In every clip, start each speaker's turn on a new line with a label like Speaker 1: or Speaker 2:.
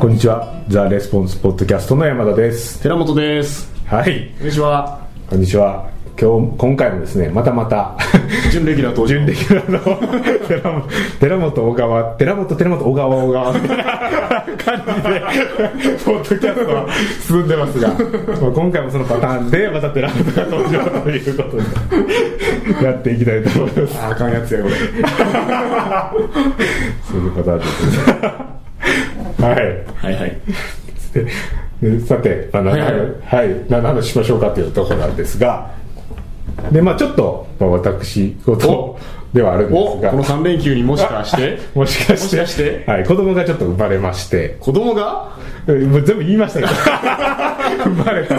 Speaker 1: こんにちは。ザ・レスポンスポッドキャストの山田です。
Speaker 2: 寺本です。
Speaker 1: はい。
Speaker 2: こんにちは。
Speaker 1: こんにちは。今日今回もですねまたまた
Speaker 2: 準レギュラー登場。
Speaker 1: 準レギュラーの寺本寺本小川寺本寺本小川小川。みたいな感じでポッドキャストは進んでますが、まあ、今回もそのパターンでまた寺本が登場ということでやっていきたいと思います。
Speaker 2: あかんやつやこれ。
Speaker 1: そういうパターンですねはい。
Speaker 2: はいはい。
Speaker 1: でさて、あの、は
Speaker 2: はい。いはい。
Speaker 1: 何の話しましょうかというところなんですが、で、まあちょっと、まあ、私事ではあるんですが、
Speaker 2: おこの3連休に もしかして？
Speaker 1: もしかして、はい、子供がちょっと生まれまして、
Speaker 2: 子供が？
Speaker 1: えもう全部言いましたけど、生まれた。
Speaker 2: お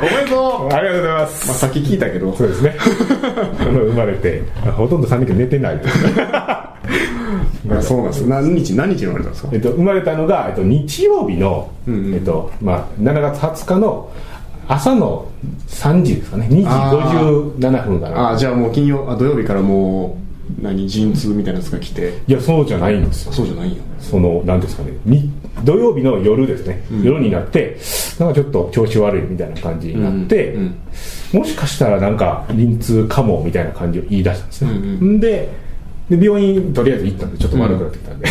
Speaker 2: めでとう
Speaker 1: ありがとう。ございます。
Speaker 2: まあさっき聞いたけど。
Speaker 1: そうですね。あの生まれて、ほとんど3人寝てない。
Speaker 2: あそうなんです。何日何日に生まれたんですか？
Speaker 1: えっと、生まれたのが、えっと、日曜日の、
Speaker 2: うんうん。
Speaker 1: えっとまあ、7月20日の朝の3時ですかね。2時
Speaker 2: あ
Speaker 1: 57分かな。
Speaker 2: あじゃあもう金曜あ土曜日からもう何陣痛みたいなやつが来て。
Speaker 1: いやそうじゃないんですよ。
Speaker 2: あそうじゃないよ
Speaker 1: その何ですかね。に土曜日の夜ですね、
Speaker 2: うん。
Speaker 1: 夜になってなんかちょっと調子悪いみたいな感じになって、
Speaker 2: うん。
Speaker 1: もしかしたらなんか陣痛かもみたいな感じを言い出したんですね、
Speaker 2: うん
Speaker 1: ん。でで病院とりあえず行ったんでちょっと悪くなってきたんで、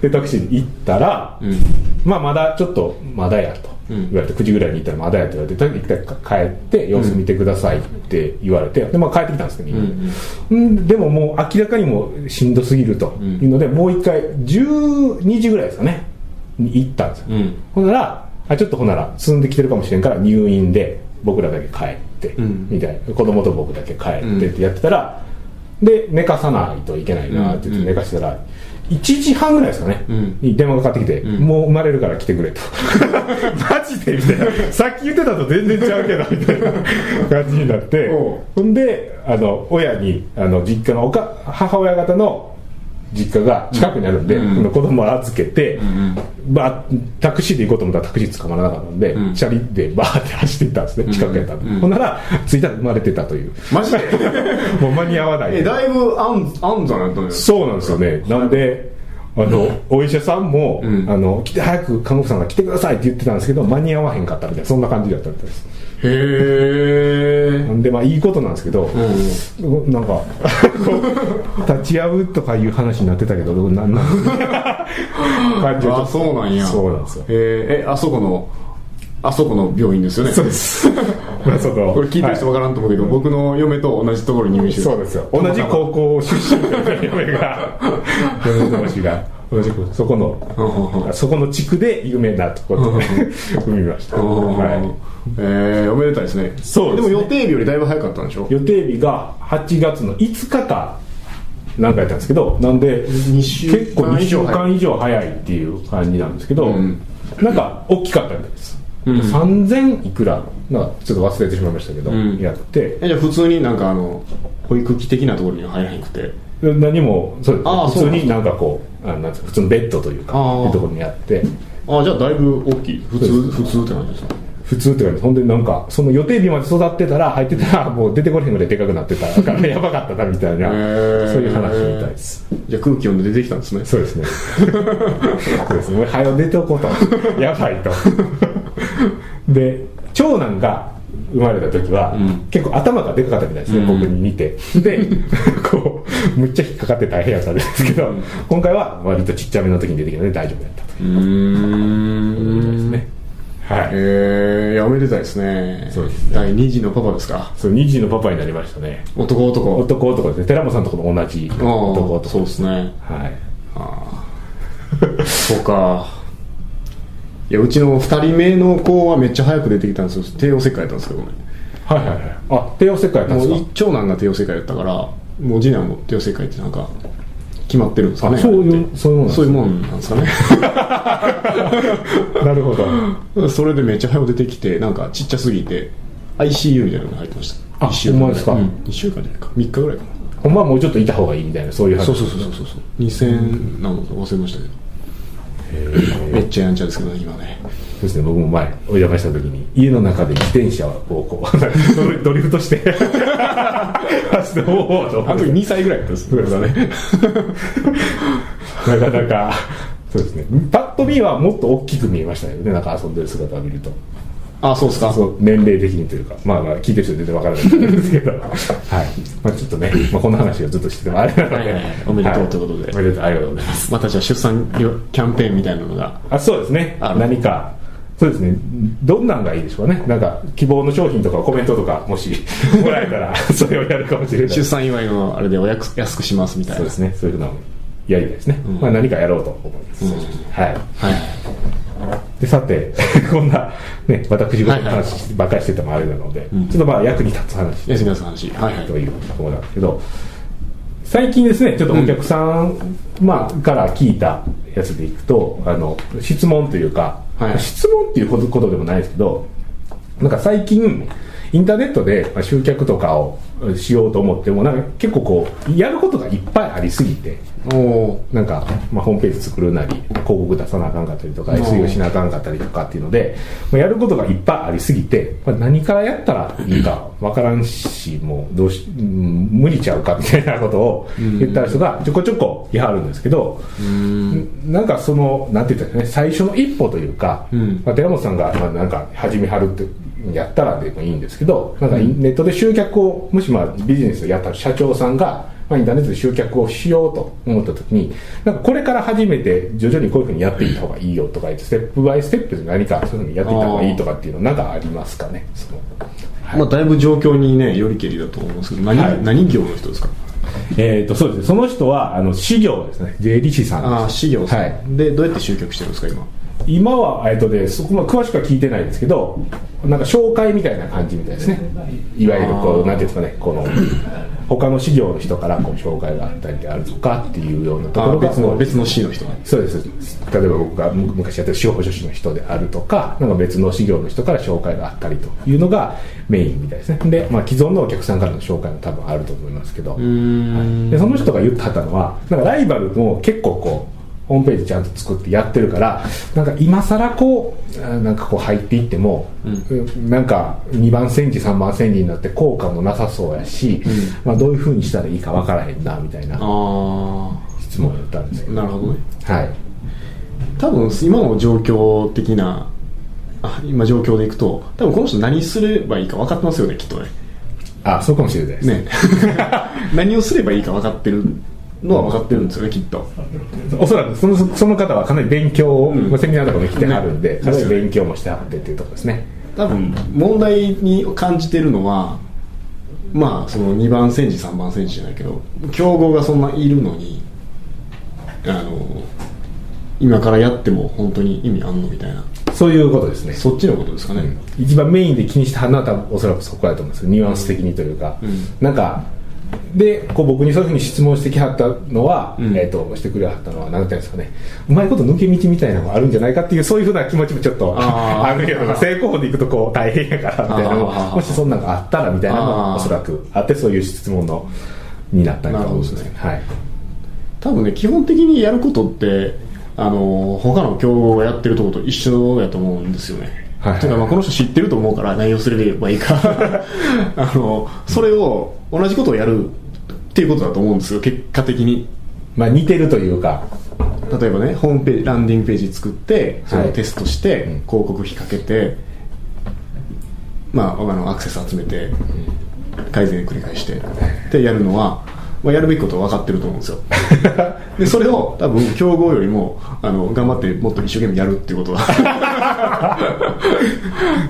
Speaker 1: でタクシーに行ったら、
Speaker 2: うん。
Speaker 1: まあまだちょっとまだやと。
Speaker 2: うん
Speaker 1: 言われて9時ぐらいに行ったらまだやと言われてとにかく帰って様子見てくださいって言われてで、まあ、帰ってきたんですねみんな、うん。でももう明らかにもうしんどすぎると。いうので、もう一回12時ぐらいですかね。に行ったんですよ、
Speaker 2: うん。
Speaker 1: ほんならあちょっとほんなら進んできてるかもしれんから入院で僕らだけ帰って、
Speaker 2: うん。
Speaker 1: みたいな。子供と僕だけ帰ってってやってたら、で寝かさないといけないなって言って寝かしてたら、1時半ぐらいですかね、
Speaker 2: うん。
Speaker 1: に電話がかかってきて、
Speaker 2: ん。
Speaker 1: もう生まれるから来てくれと。マジで？みたいな。さっき言ってたと全然ちゃうけどみたいな 感じになって。ほんであの親にあの実家のおか母親方の実家が近くにあるんで、
Speaker 2: うん。
Speaker 1: 子供を預けて、
Speaker 2: ん
Speaker 1: バータクシーで行こうと思ったらタクシー捕まらなかったんで、
Speaker 2: うん。
Speaker 1: チャリでバーって走っていったんですね近くやったんほんなら着いたら生まれてたという。
Speaker 2: マジで？
Speaker 1: もう間に合わない。
Speaker 2: えだいぶ安安産やったんです
Speaker 1: そうなんですよね。なんで、あの、お医者さんも、
Speaker 2: うん。
Speaker 1: あの、来て、早く看護婦さんが来てくださいって言ってたんですけど、間に合わへんかったみたいな、そんな感じだったみたいです。
Speaker 2: へ
Speaker 1: で、まあ、いいことなんですけど、なんか、こ う立ち会うとかいう話になってたけど、なんなん 感じ
Speaker 2: あそうなんや。
Speaker 1: そうなんですよ。
Speaker 2: えー。えあそこのあそこの病院ですよね？
Speaker 1: そうです。まあ、その、
Speaker 2: これ聞いてる人わからんと思うけど、僕の嫁と同じところに入院してる。
Speaker 1: そうですよ。同じ高校出身というか、嫁が、嫁同士が、同じく、そこの、そこの地区で有名なところで産みました。はい。
Speaker 2: えー、おめでたいですね。
Speaker 1: そうですね。
Speaker 2: も予定日よりだいぶ早かったんでしょ？
Speaker 1: 予定日が8月の5日かなんかやったんですけどなんで結構2週
Speaker 2: 間以上早い
Speaker 1: っていう感じなんですけど、
Speaker 2: うん。
Speaker 1: なんか大きかったみたいです、
Speaker 2: うん。
Speaker 1: 3000いくらなんかちょっと忘れてしまいましたけど、
Speaker 2: うん。
Speaker 1: やって。
Speaker 2: えじゃあ普通になんかあの保育器的なところには入らへんくて。
Speaker 1: 何もそうです普通になんかこうあなんですか普通のベッドというかいうところにあって。
Speaker 2: あじゃあだいぶ大きい。普通普通って感じですか
Speaker 1: 普通って感じほんでなんかその予定日まで育ってたら入ってたら もう出てこれへんぐらいでかくなってたから やばかったなみたいなそういう話みたいです。
Speaker 2: じゃあ空気読んで出てきたんですね。
Speaker 1: そうですね。そうですね。もう早く出ておこうと。やばいと。で、長男が生まれた時は、
Speaker 2: うん
Speaker 1: 結構頭がでかかったみたいですね、
Speaker 2: うん
Speaker 1: 僕に似て。で、こう、むっちゃ引っかかって大変やったんですけど、今回は割とちっちゃめの時に出てきたので大丈夫やったというです
Speaker 2: ん
Speaker 1: ね。はい。
Speaker 2: えー、いやおめでたいですね
Speaker 1: そうですね
Speaker 2: 第2児のパパですか？
Speaker 1: そう、2児のパパになりましたね。
Speaker 2: 男男
Speaker 1: 男男ですね。寺本さんとこの同じ
Speaker 2: あ
Speaker 1: 男男。
Speaker 2: あそうですね
Speaker 1: はい。
Speaker 2: ああ そうかいやうちの2人目の子はめっちゃ早く出てきたんですよ。帝王切開やったんですけど。ね
Speaker 1: はいはいはい。あ、帝王切開やったん
Speaker 2: もう
Speaker 1: ですか？
Speaker 2: 長男が帝王切開やったからもう次男も帝王切開ってなんか決まってるんですかね。
Speaker 1: あそういうそういうもん
Speaker 2: そういうもんなんですかね。
Speaker 1: なるほど。
Speaker 2: それでめっちゃ早く出てきてなんかちっちゃすぎて ICU みたいなのに入ってました。
Speaker 1: あ
Speaker 2: 一週間
Speaker 1: ですか？
Speaker 2: うん、1週間じゃないか。3日ぐらいか
Speaker 1: ほんまはもうちょっといた方がいいみたいな、そういう話。
Speaker 2: なそうそうそうそうそう。そう2000なのか忘れましたけどめっちゃやんちゃですけどね今ね
Speaker 1: そうですね、僕も前、お邪魔した時に、家の中で自転車をこう、ドリフトして、走って、おおと
Speaker 2: あの時2歳ぐらいだったんです
Speaker 1: そうですね。なかなか、そうですね。パッとと見はもっと大きく見えましたよねなんか遊んでる姿を見ると
Speaker 2: あそうですか。
Speaker 1: そう年齢的にというか。まあまあ聞いてる人は全然わからないんですけど。はい、まあ、ちょっとね、まあ、こんな話をずっとしててもあれなので、
Speaker 2: はいはいはい。おめでとうということで。
Speaker 1: はおめでとうありがとうございます。
Speaker 2: またじゃあ出産キャンペーンみたいなのが。
Speaker 1: あそうですね。何か。そうですね。どんなんがいいでしょうね。なんか希望の商品とかコメントとかもし もらえたら それをやるかもしれない。
Speaker 2: 出産祝いのあれでおやく安くしますみたいな。
Speaker 1: そうですね。そういうのをやりたいですね、
Speaker 2: うん。
Speaker 1: まあ、何かやろうと思います、
Speaker 2: うん。
Speaker 1: はい。
Speaker 2: はい。
Speaker 1: でさて こんな、ね、私事の
Speaker 2: はいはい
Speaker 1: 話ばっかりしててもあれなので、
Speaker 2: うん。
Speaker 1: ちょっとまあ役に立つ話。
Speaker 2: 安村さんの話。はいはい。
Speaker 1: というところなんですけど最近ですねちょっとお客さん、まあ、から聞いたやつでいくとあの質問というか、
Speaker 2: はい。
Speaker 1: 質問っていうことでもないですけどなんか最近インターネットでまあ集客とかをしようと思ってもなんか結構こうやることがいっぱいありすぎてなんか、まあ、ホームページ作るなり広告出さなあかんかったりとか
Speaker 2: うん
Speaker 1: SEO しなあかんかったりとかっていうので、まあ、やることがいっぱいありすぎて、まあ、何からやったらいいかわからんしもうどうし、うん無理ちゃうかみたいなことを言った人がちょこちょこいはるんですけど、なんかそのなんて言ったらね最初の一歩というか、
Speaker 2: うん。
Speaker 1: まあ、寺本さんが、まあ、なんか始めはるってやったらでもいいんですけどなんかネットで集客をもしまあビジネスをやった社長さんが、まあ、インターネットで集客をしようと思った時になんかこれから始めて徐々にこういうふうにやっていった方がいいよとか言ってステップバイステップで何かそういうふうにやっていった方がいいとかっていうのなんかありますかねその。はい。
Speaker 2: まあだいぶ状況にねよりけりだと思うんですけど何,、
Speaker 1: はい。
Speaker 2: 何業の人ですか？
Speaker 1: えー、とそうです。ねその人はあの事業ですね。税理士さんです。
Speaker 2: ああ事業さん、
Speaker 1: はい。
Speaker 2: でどうやって集客してるんですか今？
Speaker 1: 今は、えっとでそこ詳しくは聞いてないんですけどなんか紹介みたいな感じみたいですね。いわゆるこうなんていうんですかねこの他の事業の人からこう紹介があったりであるとかっていうようなとこ
Speaker 2: あ
Speaker 1: ろが
Speaker 2: 別の別の C の人が
Speaker 1: そうです。例えば僕がむ昔やってる司法書士の人であるとかなんか別の事業の人から紹介があったりというのがメインみたいですね。で、まあ、既存のお客さんからの紹介も多分あると思いますけど。
Speaker 2: ん。
Speaker 1: でその人が言ってはったのはなんかライバルも結構こうホームページちゃんと作ってやってるからなんか今更こうあなんかこう入っていっても、なんか2番煎じ3番煎じになって効果もなさそうやし、まあ、どういうふうにしたらいいか分からへんなみたいな
Speaker 2: あ
Speaker 1: 質問を言ったんですけど。
Speaker 2: あなるほどね。
Speaker 1: はい。
Speaker 2: 多分今の状況的なあ今状況でいくと多分この人何すればいいか分かってますよねきっとね。
Speaker 1: あそうかもしれないです。
Speaker 2: ね。何をすればいいか分かってるのは分かってるんですよねきっと。
Speaker 1: おそらくそのその方はかなり勉強を、
Speaker 2: うん。
Speaker 1: まあセミナーとかも来てはるんで、
Speaker 2: ね。
Speaker 1: かなり勉強もしてはってっていうところですね。
Speaker 2: 多分問題に感じてるのはまあその2番戦時3番戦時じゃないけど競合がそんないるのにあの今からやっても本当に意味あんのみたいな。
Speaker 1: そういうことですね。
Speaker 2: そっちのことですかね、
Speaker 1: 一番メインで気にしてはるのは多分おそらくそこだと思うんですよ。ニュアンス的にというか、
Speaker 2: うん。
Speaker 1: なんかでこう僕にそういうふうに質問してきはったのは、
Speaker 2: うん。
Speaker 1: えー、としてくれはったのは何て言うんですかね。うまいこと抜け道みたいなのがあるんじゃないかっていうそういうふうな気持ちもちょっと
Speaker 2: あ
Speaker 1: るけど成功法でいくとこう大変やからみたいなのもしそんなんがあったらみたいなのもおそらくあってそういう質問のになったんだと思うんです
Speaker 2: なる
Speaker 1: ね。はい。
Speaker 2: 多分ね基本的にやることってあの他の競合がやってるとこと一緒やと思うんですよね、
Speaker 1: はい。はい
Speaker 2: ていうかまあこの人知ってると思うから何をすればいいか。あのそれを同じことをやるっていうことだと思うんですよ結果的に。
Speaker 1: まあ似てるというか。
Speaker 2: 例えばねホームページランディングページ作ってそれをテストして、
Speaker 1: うん。
Speaker 2: 広告費かけてまああのアクセス集めて改善繰り返してってやるのは、まあ、やるべきことは分かってると思うんですよ。でそれを多分競合よりもあの頑張ってもっと一生懸命やるっていうことは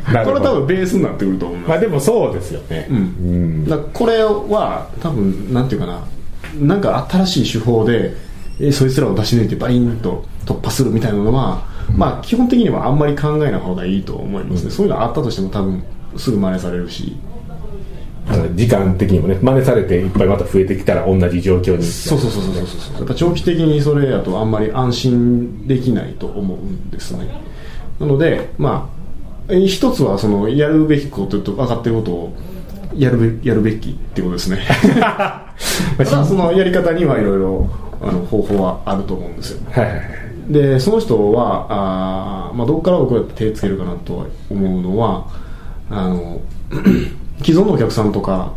Speaker 2: これ
Speaker 1: なるほど。
Speaker 2: 多分ベースになってくると思います、
Speaker 1: まあでもそうですよね。
Speaker 2: うん。
Speaker 1: うん。
Speaker 2: だこれは多分なんていうかな。なんか新しい手法でえそいつらを出し抜いてバリンと突破するみたいなのは、まあ基本的にはあんまり考えない方がいいと思いますね、そういうのあったとしても多分すぐ真似されるし
Speaker 1: 時間的にもね真似されていっぱいまた増えてきたら同じ状況に。
Speaker 2: そうそうそうそうそうそう。やっぱ長期的にそれやとあんまり安心できないと思うんですね。なのでまあえ一つはそのやるべきことと分かってることをやるべやるべきってことですね。そのやり方にはいろいろあの方法はあると思うんですよ。
Speaker 1: はいはいはい。
Speaker 2: でその人はあー、まあ、どこから僕は手つけるかなとは思うのはあの既存のお客さんとか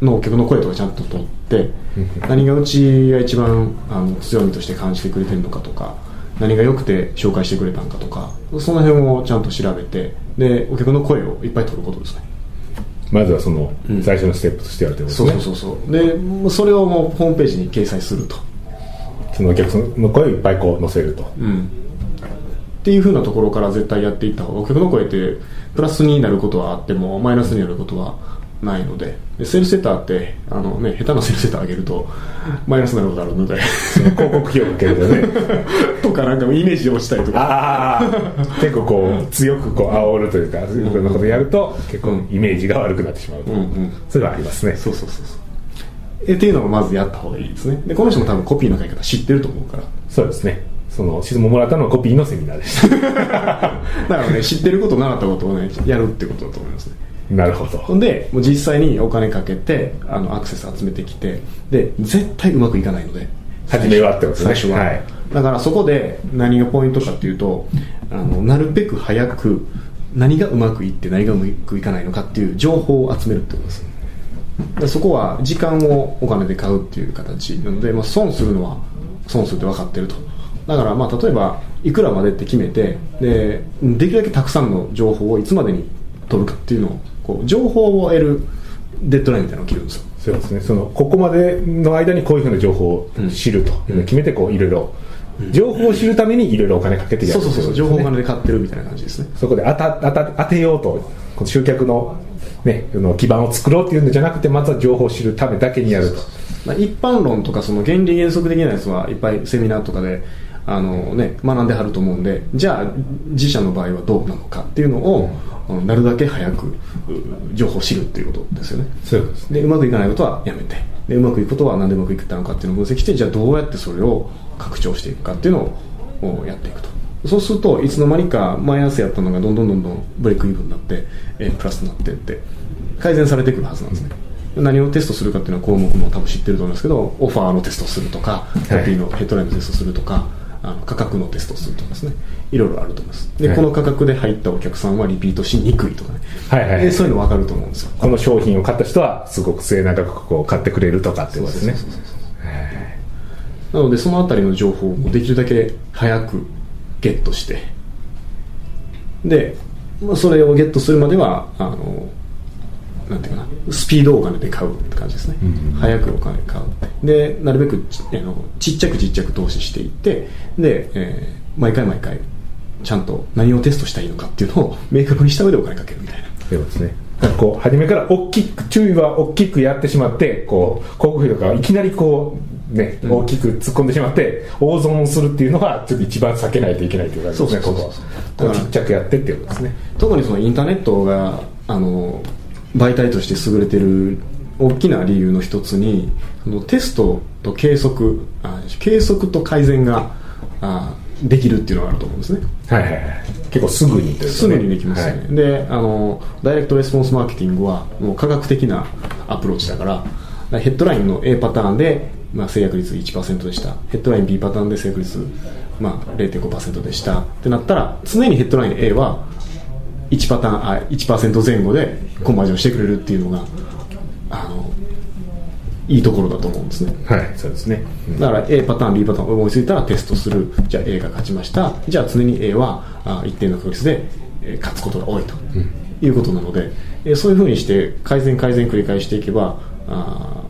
Speaker 2: のお客の声とかちゃんと取って何がうちが一番あの強みとして感じてくれてるのかとか何が良くて紹介してくれたんかとかその辺をちゃんと調べてでお客の声をいっぱい取ることですね。
Speaker 1: まずはその
Speaker 2: うん。
Speaker 1: 最初のステップとしてやるということ
Speaker 2: そう
Speaker 1: ですね、
Speaker 2: そうそうそう。でそれをもうホームページに掲載すると。
Speaker 1: そのお客さんの声をいっぱいこう載せると。
Speaker 2: うんっていうふうなところから絶対やっていった方がお客の声ってプラスになることはあってもマイナスになることはないので。でセールセッターってあの、ね、下手なセールセッター上げるとマイナスになることあるので。
Speaker 1: 広告費をかけるとね。
Speaker 2: とかなんかイメージ落ちたりとか。
Speaker 1: 結構こう強くこう煽るというかそういうふうなことをやると結構イメージが悪くなってしまうと、
Speaker 2: うんうん。
Speaker 1: それはありますね。
Speaker 2: そうそうそうそう。えっていうのをまずやった方がいいですね。でこの人も多分コピーの書き方知ってると思うから。
Speaker 1: そうですねその質問もらったのはコピーのセミナーでした。
Speaker 2: だからね。知ってること習ったことをねやるってことだと思いますね。
Speaker 1: なるほど。
Speaker 2: ほんでもう実際にお金かけてあのアクセス集めてきてで絶対うまくいかないので。
Speaker 1: 初めはってことですね。
Speaker 2: 最初は、
Speaker 1: はい。
Speaker 2: だからそこで何がポイントかっていうとあのなるべく早く何がうまくいって何がうまくいかないのかっていう情報を集めるってことです。でそこは時間をお金で買うっていう形なので、まあ、損するのは損するって分かってるとだからまあ例えばいくらまでって決めてでできるだけたくさんの情報をいつまでに取るかっていうのをこう情報を得るデッドラインみたいなのを切るんですよ。
Speaker 1: そうですね。そのここまでの間にこういうふうな情報を知るというのを決めてこういろいろ。情報を知るためにいろいろお金かけてやる。
Speaker 2: そうそうそう情報お
Speaker 1: が
Speaker 2: 金で買ってるみたいな感じですね。
Speaker 1: そこで当た当た当てようとこの集客の,、ね、その基盤を作ろうっていうのじゃなくてまずは情報を知るためだけにやると。
Speaker 2: まあ、一般論とかその原理原則的なやつはいっぱいセミナーとかであの、ね、学んではると思うんでじゃあ自社の場合はどうなのかっていうのを、うん。なるだけ早くう情報を知るっていうことですよね。
Speaker 1: そうです
Speaker 2: でうまくいかないことはやめて。でうまくいくことは何でうまくいったのかっていうのを分析してじゃあどうやってそれを拡張していくかっていうのをおやっていくと。そうするといつの間にか前朝やったのがどんどんどんどんブレイクイーブンになって、えープラスになっていって改善されてくるはずなんですね、何をテストするかっていうのは項目も多分知ってると思いますけどオファーのテストをするとかコピーのヘッドラインのテストをするとか、あの価格のテストをするとかですね。いろいろあると思います。で、
Speaker 1: はい。
Speaker 2: この価格で入ったお客さんはリピートしにくいとかね、
Speaker 1: はいはい。
Speaker 2: そういうの分かると思うんですよ。
Speaker 1: この商品を買った人はすごく末永くこう買ってくれるとかっていうことですね。
Speaker 2: そうそうそう。なのでそのあたりの情報をできるだけ早くゲットして。で、まあ、それをゲットするまではあのなんていうかなスピードをお金で買うって感じですね、早くお金買うでなるべくちあのちっちゃくちっちゃく投資していってで、えー毎回毎回ちゃんと何をテストしたらいいのかっていうのを 明確にした上でお金かけるみたいな。
Speaker 1: そうですね。こう初めから大きく注意は大きくやってしまってこう広告費とかいきなりこうね、大きく突っ込んでしまって大損するっていうのはちょっと一番避けないといけないという感じですねここは。ちっちゃくやってっていうことですね。
Speaker 2: 特にそのインターネットがあの媒体として優れてる大きな理由の一つにそのテストと計測あ計測と改善があできるっていうのがあると思うんですね。
Speaker 1: はいはいはい。結構すぐにというかね。
Speaker 2: すぐにできますよね、
Speaker 1: はい。
Speaker 2: であのダイレクトレスポンスマーケティングはもう科学的なアプローチだからだからヘッドラインの A パターンで、まあ、制約率1%でした。ヘッドライン B パターンで制約率、まあ、0.5%でした。ってなったら常にヘッドライン A は1パターンあ1%前後でコンバージョンしてくれるっていうのがあのいいところだと思うんですね。
Speaker 1: はい。そうですね。
Speaker 2: だから A パターン B パターン思いついたらテストする。じゃあ A が勝ちました。じゃあ常に A はあ一定の確率でえー勝つことが多いということなので、えーそういうふうにして改善改善繰り返していけばあ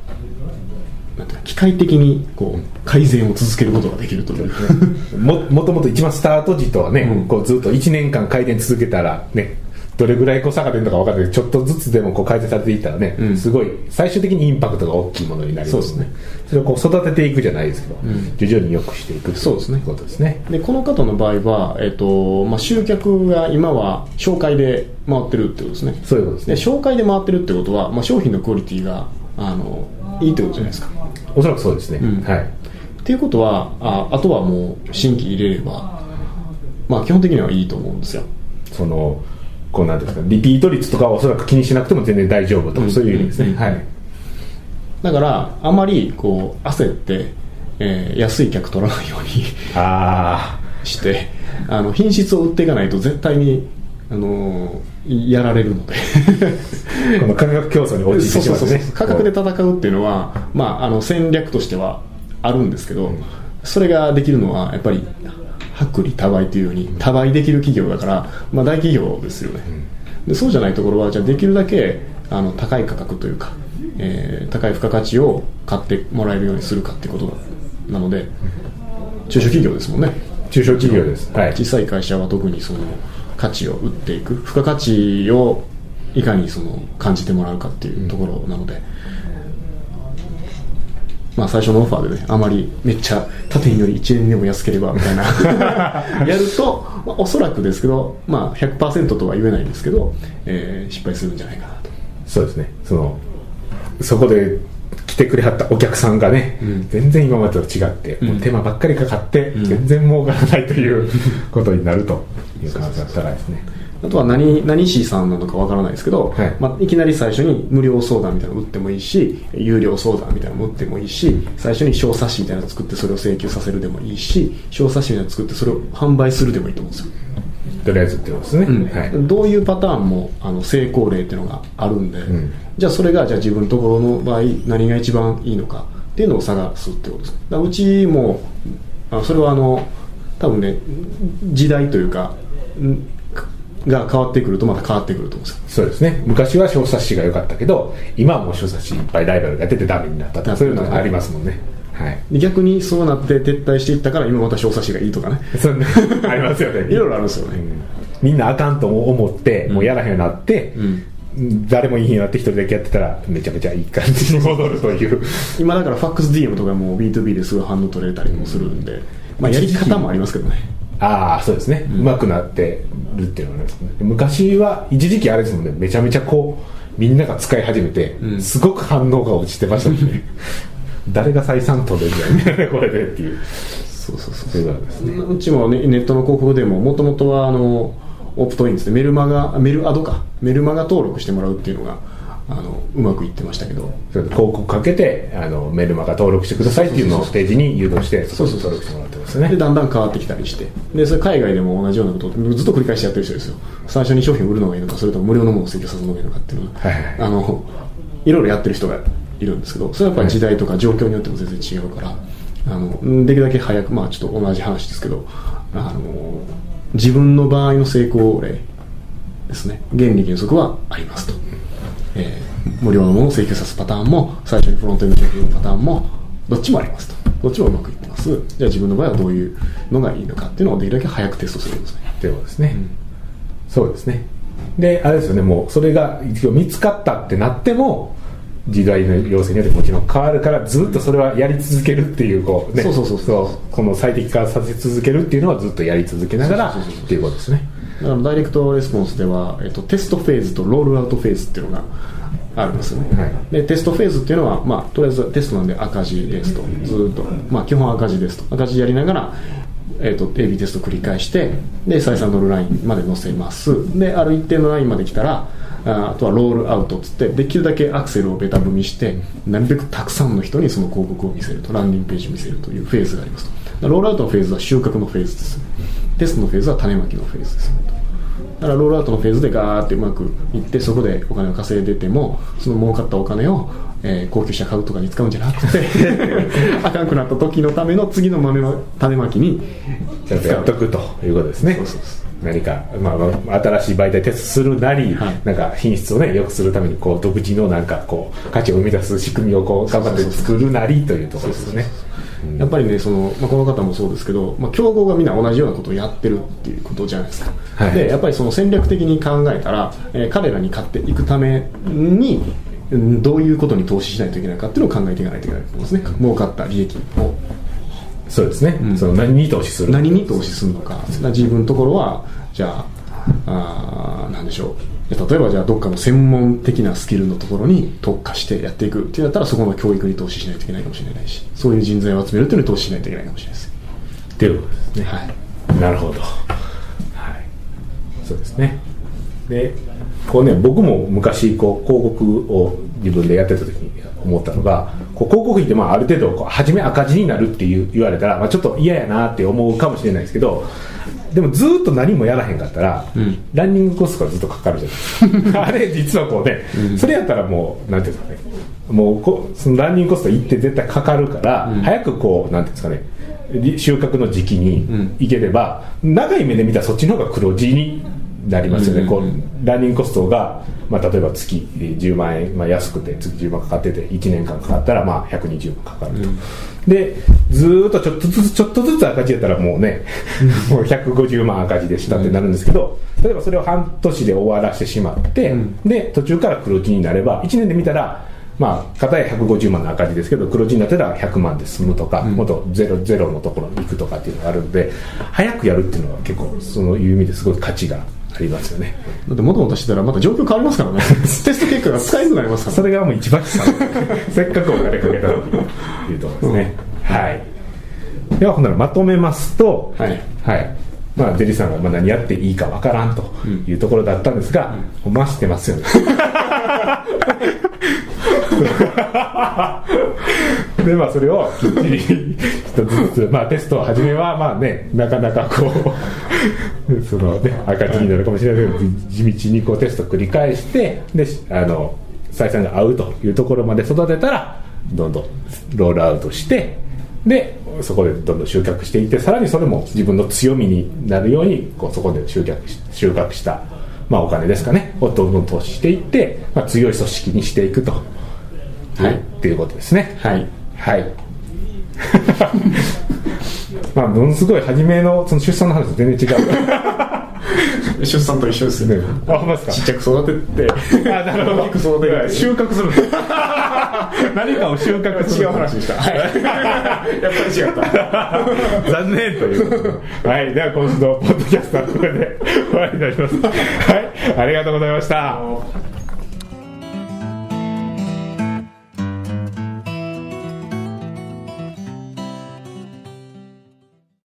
Speaker 2: 機械的にこう改善を続けることができるという。
Speaker 1: ももともと一番スタート時とはね、
Speaker 2: うん。
Speaker 1: こうずっと1年間改善続けたらねどれぐらいこう差が出るのか分からないけどちょっとずつでもこう改善されていったらね、
Speaker 2: うん。
Speaker 1: すごい最終的にインパクトが大きいものになります
Speaker 2: そうですね。
Speaker 1: それをこう育てていくじゃないですけど、徐々に良くしていくと
Speaker 2: そうですね。
Speaker 1: いうことですね。
Speaker 2: でこの方の場合は、えっとまあ、集客が今は紹介で回ってるってことですね。
Speaker 1: そういうことですね。
Speaker 2: で紹介で回ってるってことは、まあ、商品のクオリティがあのいいってことじゃないですか
Speaker 1: おそらくそうですね、
Speaker 2: ん。
Speaker 1: はい。
Speaker 2: っていうことはああとはもう新規入れればまあ基本的にはいいと思うんですよ。
Speaker 1: そのこうなんですかリピート率とかはおそらく気にしなくても全然大丈夫と、
Speaker 2: うん。
Speaker 1: そういう意味ですね、
Speaker 2: うん。
Speaker 1: はい。
Speaker 2: だからあまりこう焦って、えー安い客取らないように
Speaker 1: あ
Speaker 2: してあの品質を売っていかないと絶対に、あのーやられるので。
Speaker 1: あ この価格競争に陥ってしまってね。
Speaker 2: 価格で戦うっていうのは、まあ、あの戦略としてはあるんですけど、それができるのはやっぱり薄利多売というように多売できる企業だから、まあ、大企業ですよね、でそうじゃないところはじゃあできるだけあの高い価格というか、えー高い付加価値を買ってもらえるようにするかってことなので中小企業ですもんね。
Speaker 1: 中小企業です。はい。
Speaker 2: 小さい会社は特にその価値を売っていく付加価値をいかにその感じてもらうかっていうところなので、まあ最初のオファーでねあまりめっちゃ他店より1円でも安ければみたいな やると、まあ、おそらくですけど、まあ、100%とは言えないですけど、えー失敗するんじゃないかなと。
Speaker 1: そうですね。そのそこで来てくれはったお客さんがね、
Speaker 2: ん。
Speaker 1: 全然今までと違って、もう手間ばっかりかかって、全然儲からないということになるという可能性が高いですね。
Speaker 2: あとは何何 C さんなのかわからないですけど、
Speaker 1: はい。
Speaker 2: いまあ、いきなり最初に無料相談みたいなのを打ってもいいし有料相談みたいなのも打ってもいいし最初に小冊子みたいなの作ってそれを請求させるでもいいし小冊子みたいなの作ってそれを販売するでもいいと思うんですよ、
Speaker 1: とりあえずってことですね、
Speaker 2: うん。
Speaker 1: はい。
Speaker 2: どういうパターンもあの成功例っていうのがあるんで、
Speaker 1: ん。
Speaker 2: じゃあそれがじゃあ自分のところの場合何が一番いいのかっていうのを探すってことです。だうちもあそれはあの多分ね時代というかんが変わってくるとまた変わってくると
Speaker 1: そうですね。昔は小冊子が良かったけど今はもう小冊子いっぱいライバルが出てダメになったとかそういうのがありますもんね。はい。
Speaker 2: で逆にそうなって撤退していったから今また小冊子がいいとかね。
Speaker 1: そうね。ありますよね。
Speaker 2: いろいろあるんですよね、
Speaker 1: みんなあかんと思って、もうやらへんようになって、誰もいいようになって一人だけやってたらめちゃめちゃいい感じに戻るという。
Speaker 2: 今だからファックス DM とかも B2B ですぐ反応取れたりもするんで、まあ、やり方もありますけどね
Speaker 1: ああそうですね、うまくなってるっていうのはありますね。昔は一時期あれですもんね。めちゃめちゃこうみんなが使い始めて、
Speaker 2: ん。
Speaker 1: すごく反応が落ちてましたもんね。誰が採算取れるんだよね これでっていう。
Speaker 2: そうそうそう。
Speaker 1: そういうことですね。
Speaker 2: うちも、ね、ネットの広告でももともとはあのオプトインですね。メルマガメルアドか。メルマガ登録してもらうっていうのがあのうまくいってましたけど。
Speaker 1: 広告かけてあのメルマガ登録してくださいっていうのをページに誘導して
Speaker 2: そうそう
Speaker 1: 登録してもらってますね。
Speaker 2: でだんだん変わってきたりして。でそれ海外でも同じようなことをずっと繰り返しやってる人ですよ。最初に商品を売るのがいいのかそれとも無料のものを請求させるのがいいのかっていうのは、
Speaker 1: はいはい
Speaker 2: あのいろいろやってる人がいるんですけどそれはやっぱり時代とか状況によっても全然違うから。あのできるだけ早くまあちょっと同じ話ですけどあの自分の場合の成功例ですね。原理原則はありますと、えー無料のものを請求さすパターンも最初にフロントエンド商品のパターンもどっちもありますと。どっちもうまくいってます。じゃあ自分の場合はどういうのがいいのかっていうのをできるだけ早くテストするんですね。
Speaker 1: ってことですね、そうですね。であれですよね。もうそれが一応見つかったってなっても時代の要請によってもちろん変わるからずっとそれはやり続けるっていうこうね。
Speaker 2: そうそうそうそう
Speaker 1: この最適化させ続けるっていうのはずっとやり続けながらっていうことですね
Speaker 2: だからダイレクトレスポンスでは、えっと、テストフェーズとロールアウトフェーズっていうのがあるんですよね、
Speaker 1: はい。
Speaker 2: でテストフェーズっていうのは、まあ、とりあえずテストなんで赤字ですと。ずーっと、まあ、基本赤字ですと。赤字やりながら、えっと AB テスト繰り返してで採算乗るラインまで載せます。である一定のラインまで来たらああとはロールアウトっつってできるだけアクセルをベタ踏みしてなるべくたくさんの人にその広告を見せると。ランディングページを見せるというフェーズがありますと。ロールアウトのフェーズは収穫のフェーズですテストのフェーズは種まきのフェーズですだからロールアウトのフェーズでガーってうまくいってそこでお金を稼いでてもその儲かったお金を、えー高級車買うとかに使うんじゃなくて あかんくなった時のための次の豆の種まきに
Speaker 1: ちゃんとやっとくということですね。
Speaker 2: そうそうそ
Speaker 1: 何か、まあまあ、新しい媒体テストするなり、
Speaker 2: はい。
Speaker 1: なんか品質をね良くするためにこう独自のなんかこう価値を生み出す仕組みをこう頑張って作るなりというところですよね
Speaker 2: やっぱりねその、まあ、この方もそうですけど、まあ、競合がみんな同じようなことをやってるっていうことじゃないですか、
Speaker 1: はい。
Speaker 2: でやっぱりその戦略的に考えたら、えー彼らに勝っていくためにうんどういうことに投資しないといけないかっていうのを考えていかないといけないと思いますね。儲かった利益を。
Speaker 1: そうですね、その何に投資する
Speaker 2: 何に投資するのか。自分のところはじゃああーなんでしょう例えばじゃあどっかの専門的なスキルのところに特化してやっていくっていうんだったらそこの教育に投資しないといけないかもしれないしそういう人材を集めるっていうのに投資しないといけないかもしれないです。
Speaker 1: っていうことですね
Speaker 2: はい。
Speaker 1: なるほど。はい。そうですね。でこうね僕も昔こう広告を自分でやってた時に思ったのがこう広告費ってまあある程度こう初め赤字になるっていう言われたら、まあ、ちょっと嫌やなって思うかもしれないですけどでもずっと何もやらへんかったら、
Speaker 2: ん。
Speaker 1: ランニングコストがずっとかかるじゃない。ですかあれ実はこうね、それやったらもうなんていうんですかね。もうこそのランニングコスト行って絶対かかるから、早くこうなんていうんですかね収穫の時期に行ければ、長い目で見たらそっちの方が黒字になりますよね、
Speaker 2: うん
Speaker 1: こうランニングコストが、まあ、例えば月10万円、まあ、安くて月10万かかってて1年間かかったらまあ120万かかると、でずーっとちょっとずつちょっとずつ赤字やったらもうね、もう150万赤字でしたってなるんですけど、例えばそれを半年で終わらせてしまって、
Speaker 2: うん。
Speaker 1: で途中から黒字になれば1年で見たらまあ、片や150万の赤字ですけど黒字になってたら100万で済むとか、もっとゼロゼロのところに行くとかっていうのがあるんで早くやるっていうのは結構そういう意味ですごい価値がありますよね。
Speaker 2: だってもともとしてたらまた状況変わりますからね。テスト結果が使えなくなりますから。
Speaker 1: それがもう一番 せっかくお金かけたのに。というところですね、はい。ではほんならまとめますと
Speaker 2: はい。
Speaker 1: はい。まあ、デリさんがまあ何やっていいかわからんというところだったんですが、まあしてますよね でまあそれをきっちり一つずつ、まあ、テストを始めはまあねなかなかこうそのね赤字になるかもしれないけど地道にこうテストを繰り返してであの採算が合うというところまで育てたらどんどんロールアウトしてでそこでどんどん集客していってさらにそれも自分の強みになるようにこうそこで集客し収穫した、まあ、お金ですかねをどんどん投資していって、まあ、強い組織にしていくと、
Speaker 2: はい。
Speaker 1: っていうことですね。
Speaker 2: はい。
Speaker 1: はい。まあものすごい初めのその出産の話と全然違う。
Speaker 2: 出産と一緒ですよ
Speaker 1: ね。あほんまですか？
Speaker 2: ちっちゃく育てて。
Speaker 1: あなるほど。
Speaker 2: 大きく育てる。
Speaker 1: 収穫する 何かを収穫する
Speaker 2: 違う話でした、はい、やっぱり違った。
Speaker 1: 残念というはい。では今週のポッドキャストはこれで終わりになります。はい。ありがとうございました